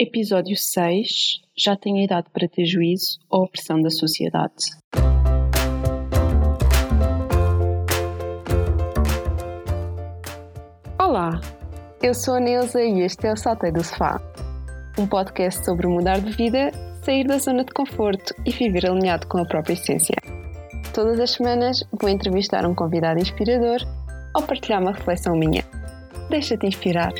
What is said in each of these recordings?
Episódio 6 Já tenho idade para ter juízo ou a pressão da sociedade? Olá, eu sou a Neuza e este é o Saltei do Sofá um podcast sobre mudar de vida, sair da zona de conforto e viver alinhado com a própria essência. Todas as semanas vou entrevistar um convidado inspirador ou partilhar uma reflexão minha. Deixa-te inspirar!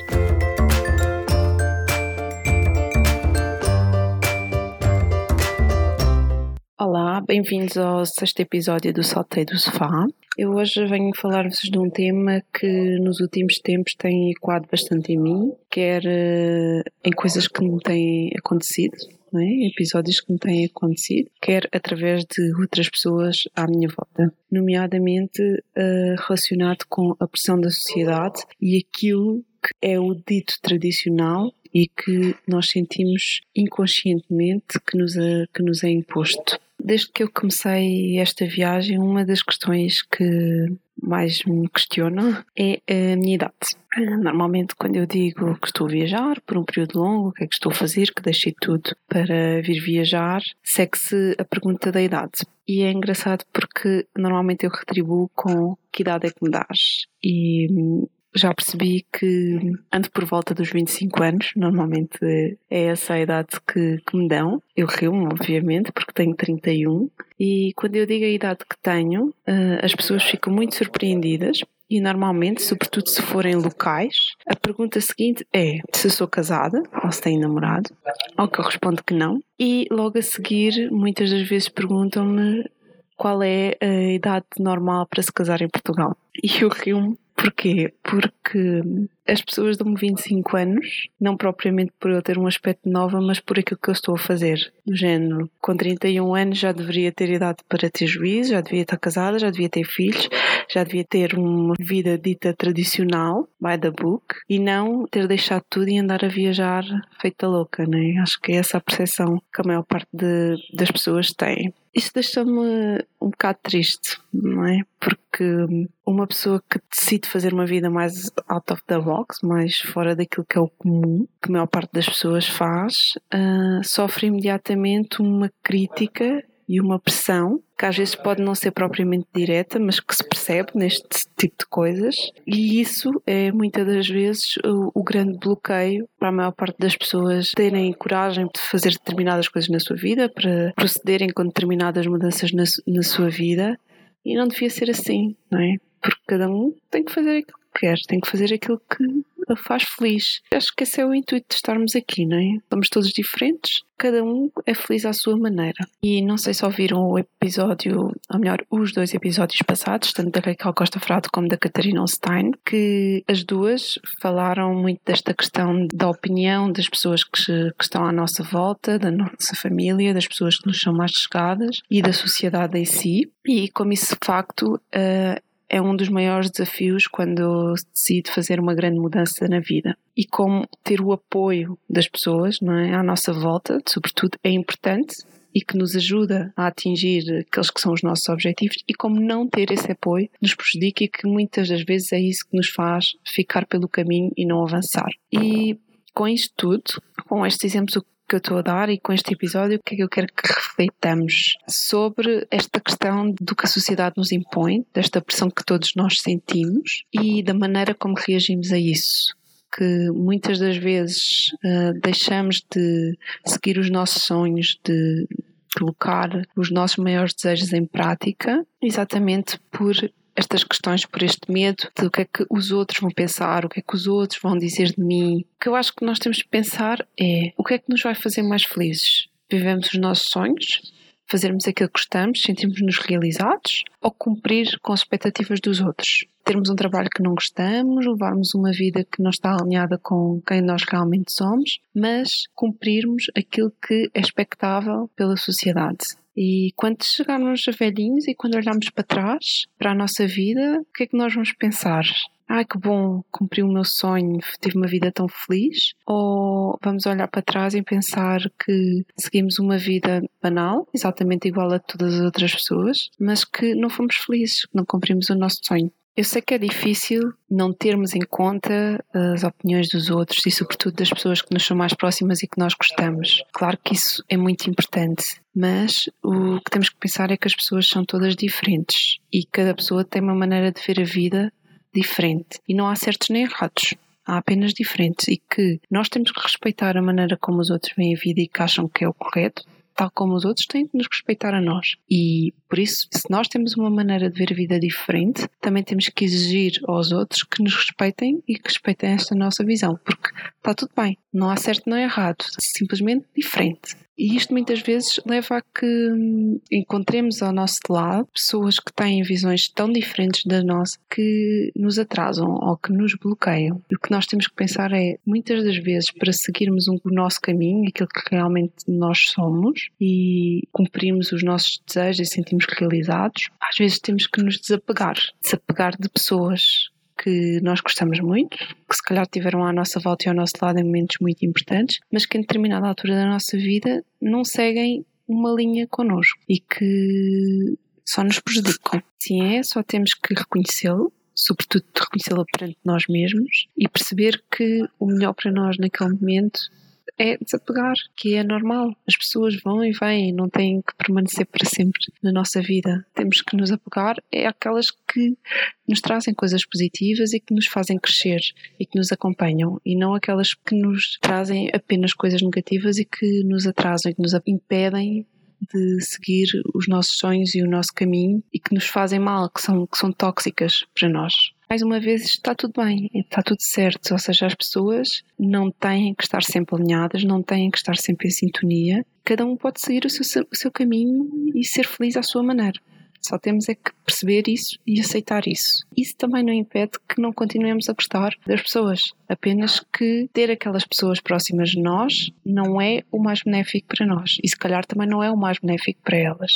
Bem-vindos ao sexto episódio do Saltei do Sofá. Eu hoje venho falar-vos de um tema que nos últimos tempos tem ecoado bastante em mim, quer uh, em coisas que me têm acontecido, é? episódios que me têm acontecido, quer através de outras pessoas à minha volta, nomeadamente uh, relacionado com a pressão da sociedade e aquilo que é o dito tradicional e que nós sentimos inconscientemente que nos é, que nos é imposto. Desde que eu comecei esta viagem, uma das questões que mais me questionam é a minha idade. Normalmente, quando eu digo que estou a viajar por um período longo, o que é que estou a fazer, que deixei tudo para vir viajar, segue-se a pergunta da idade. E é engraçado porque normalmente eu retribuo com que idade é que me dás. E já percebi que ando por volta dos 25 anos, normalmente é essa a idade que, que me dão. Eu rio-me, obviamente, porque tenho 31. E quando eu digo a idade que tenho, uh, as pessoas ficam muito surpreendidas. E normalmente, sobretudo se forem locais, a pergunta seguinte é se sou casada ou se tenho namorado, ao que eu respondo que não. E logo a seguir, muitas das vezes perguntam-me qual é a idade normal para se casar em Portugal. E eu rio-me Porquê? Porque as pessoas dão-me 25 anos, não propriamente por eu ter um aspecto novo, mas por aquilo que eu estou a fazer. Do género, com 31 anos já deveria ter idade para ter juízo, já devia estar casada, já devia ter filhos, já devia ter uma vida dita tradicional, by the book, e não ter deixado tudo e andar a viajar feita louca, né? Acho que é essa a percepção que a maior parte de, das pessoas tem. Isto deixa-me um bocado triste, não é? Porque uma pessoa que decide fazer uma vida mais out of the box, mais fora daquilo que é o comum, que a maior parte das pessoas faz, uh, sofre imediatamente uma crítica e uma pressão que às vezes pode não ser propriamente direta, mas que se percebe neste tipo de coisas, e isso é muitas das vezes o, o, grande bloqueio para a maior parte das pessoas terem coragem de fazer determinadas coisas na sua vida, para procederem com determinadas mudanças na, na sua vida, e não devia ser assim, não é? Porque cada um tem que fazer aquilo que quer, tem que fazer aquilo que faz feliz. Acho que esse é o intuito de estarmos aqui, não é? Somos todos diferentes, cada um é feliz à sua maneira. E não sei se ouviram o episódio, ou melhor, os dois episódios passados, tanto da Raquel Costa Frado como da Catarina Stein, que as duas falaram muito desta questão da opinião das pessoas que, que estão à nossa volta, da nossa família, das pessoas que nos são mais chegadas e da sociedade em si. E como isso de facto uh, é um dos maiores desafios quando se decide fazer uma grande mudança na vida. E como ter o apoio das pessoas não é, à nossa volta, sobretudo, é importante e que nos ajuda a atingir aqueles que são os nossos objetivos e como não ter esse apoio nos prejudica e que muitas das vezes é isso que nos faz ficar pelo caminho e não avançar. E com isto tudo, com estes exemplos que eu estou a dar e com este episódio o que é que eu quero que reflitamos sobre esta questão do que a sociedade nos impõe, desta pressão que todos nós sentimos e da maneira como reagimos a isso. Que muitas das vezes uh, deixamos de seguir os nossos sonhos, de colocar os nossos maiores desejos em prática, exatamente por estas questões por este medo de o que é que os outros vão pensar, o que é que os outros vão dizer de mim. O que eu acho que nós temos de pensar é o que é que nos vai fazer mais felizes? Vivemos os nossos sonhos? Fazermos aquilo que gostamos, sentirmos-nos realizados ou cumprir com as expectativas dos outros? Termos um trabalho que não gostamos, levarmos uma vida que não está alinhada com quem nós realmente somos, mas cumprirmos aquilo que é expectável pela sociedade. E quando chegarmos a velhinhos e quando olharmos para trás, para a nossa vida, o que é que nós vamos pensar? Ah, que bom, cumpri o meu sonho, tive uma vida tão feliz? Ou vamos olhar para trás e pensar que seguimos uma vida banal, exatamente igual a todas as outras pessoas, mas que não fomos felizes, que não cumprimos o nosso sonho? Eu sei que é difícil não termos em conta as opiniões dos outros e, sobretudo, das pessoas que nos são mais próximas e que nós gostamos. Claro que isso é muito importante, mas o que temos que pensar é que as pessoas são todas diferentes e cada pessoa tem uma maneira de ver a vida diferente e não há certos nem errados. Há apenas diferentes e que nós temos que respeitar a maneira como os outros veem a vida e que acham que é o correto, tal como os outros, têm que nos respeitar a nós. E por isso, se nós temos uma maneira de ver a vida diferente, também temos que exigir aos outros que nos respeitem e que respeitem esta nossa visão, porque está tudo bem, não há certo nem errado, simplesmente diferente. E isto muitas vezes leva a que hum, encontremos ao nosso lado pessoas que têm visões tão diferentes da nossa que nos atrasam ou que nos bloqueiam. E o que nós temos que pensar é, muitas das vezes, para seguirmos um, o nosso caminho, aquilo que realmente nós somos e cumprirmos os nossos desejos e sentirmos realizados, às vezes temos que nos desapegar. Desapegar de pessoas que nós gostamos muito, que se calhar tiveram à nossa volta e ao nosso lado em momentos muito importantes, mas que em determinada altura da nossa vida não seguem uma linha connosco e que só nos prejudicam. Sim, é, só temos que reconhecê-lo, sobretudo reconhecê-lo perante nós mesmos e perceber que o melhor para nós naquele momento é desapegar, que é normal. As pessoas vão e vêm, não têm que permanecer para sempre na nossa vida. Temos que nos apegar é aquelas que nos trazem coisas positivas e que nos fazem crescer e que nos acompanham, e não aquelas que nos trazem apenas coisas negativas e que nos atrasam e que nos impedem de seguir os nossos sonhos e o nosso caminho e que nos fazem mal, que são, que são tóxicas para nós mais uma vez está tudo bem, está tudo certo. Ou seja, as pessoas não têm que estar sempre alinhadas, não têm que estar sempre em sintonia. Cada um pode seguir o seu, o seu caminho e ser feliz à sua maneira. Só temos é que perceber isso e aceitar isso. Isso também não impede que não continuemos a gostar das pessoas. Apenas que ter aquelas pessoas próximas de nós não é o mais benéfico para nós. E se calhar também não é o mais benéfico para elas.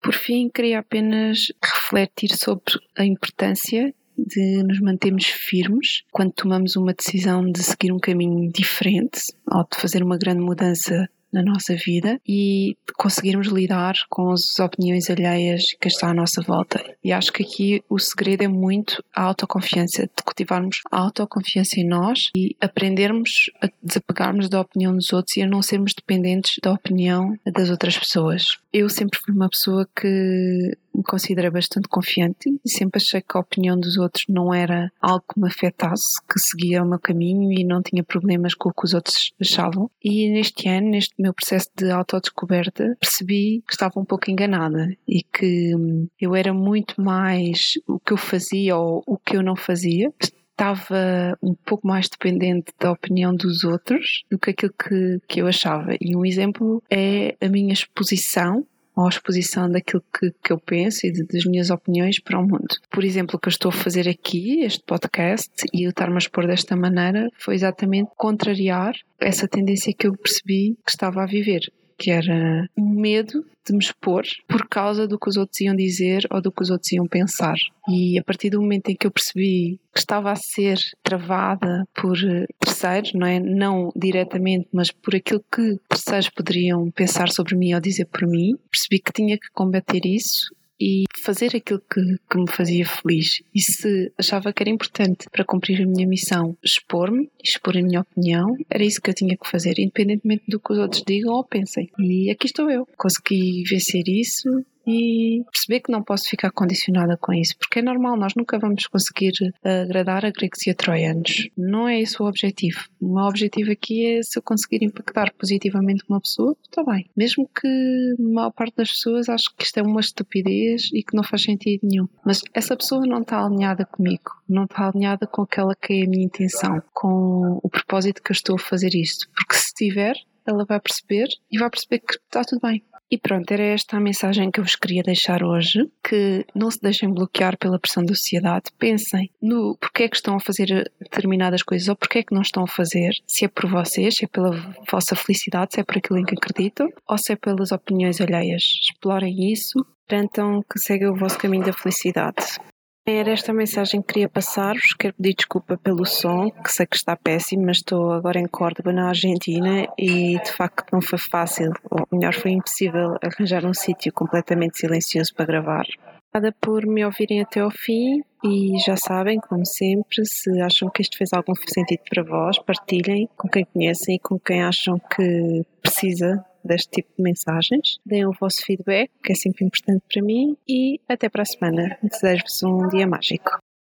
Por fim, queria apenas refletir sobre a importância de nos mantermos firmes quando tomamos uma decisão de seguir um caminho diferente ou de fazer uma grande mudança na nossa vida e conseguirmos lidar com as opiniões alheias que está à nossa volta. E acho que aqui o segredo é muito a autoconfiança, de cultivarmos a autoconfiança em nós e aprendermos a desapegarmos da opinião dos outros e a não sermos dependentes da opinião das outras pessoas. Eu sempre fui uma pessoa que me considerei bastante confiante e sempre achei que a opinião dos outros não era algo que me afetasse, que seguia o meu caminho e não tinha problemas com o que os outros achavam. E neste ano, neste meu processo de autodescoberta, percebi que estava um pouco enganada e que hum, eu era muito mais o que eu fazia ou o que eu não fazia estava um pouco mais dependente da opinião dos outros do que aquilo que, que eu achava. E um exemplo é a minha exposição ou a exposição daquilo que, que eu penso e de, das minhas opiniões para o mundo. Por exemplo, o que eu estou a fazer aqui, este podcast, e eu estar-me a expor desta maneira, foi exatamente contrariar essa tendência que eu percebi que estava a viver que era um medo de me expor por causa do que os outros iam dizer ou do que os outros iam pensar. E a partir do momento em que eu percebi que estava a ser travada por terceiros, não é? Não diretamente, mas por aquilo que terceiros poderiam pensar sobre mim ou dizer por mim, percebi que tinha que combater isso e fazer aquilo que, que, me fazia feliz. E se achava que era importante para cumprir a minha missão expor-me, expor a minha opinião, era isso que eu tinha que fazer, independentemente do que os outros digam ou pensem. E aqui estou eu. Consegui vencer isso e perceber que não posso ficar condicionada com isso, porque é normal, nós nunca vamos conseguir agradar a gregos e a troianos. Não é esse o objetivo. O meu objetivo aqui é se eu conseguir impactar positivamente uma pessoa, está bem. Mesmo que a maior parte das pessoas ache que isto é uma estupidez e que não faz sentido nenhum. Mas essa pessoa não está alinhada comigo, não está alinhada com aquela que é a minha intenção, com o propósito que eu estou a fazer isto. Porque se tiver, ela vai perceber e vai perceber que está tudo bem. E pronto, era esta a mensagem que eu vos queria deixar hoje, que não se deixem bloquear pela pressão da sociedade, pensem no porquê é que estão a fazer determinadas coisas ou porquê é que não estão a fazer, se é por vocês, se é pela vossa felicidade, se é por aquilo em que acreditam, ou se é pelas opiniões alheias. Explorem isso, garantam que seguem o vosso caminho da felicidade. Era esta mensagem que queria passar-vos. Quero pedir desculpa pelo som, que sei que está péssimo, mas estou agora em Córdoba, na Argentina, e de facto não foi fácil, ou melhor, foi impossível arranjar um sítio completamente silencioso para gravar. Obrigada por me ouvirem até ao fim e já sabem, como sempre, se acham que isto fez algum sentido para vós, partilhem com quem conhecem e com quem acham que precisa deste tipo de mensagens. Deem o vosso feedback, que é sempre importante para mim, e até para a semana. Desejo-vos um dia mágico.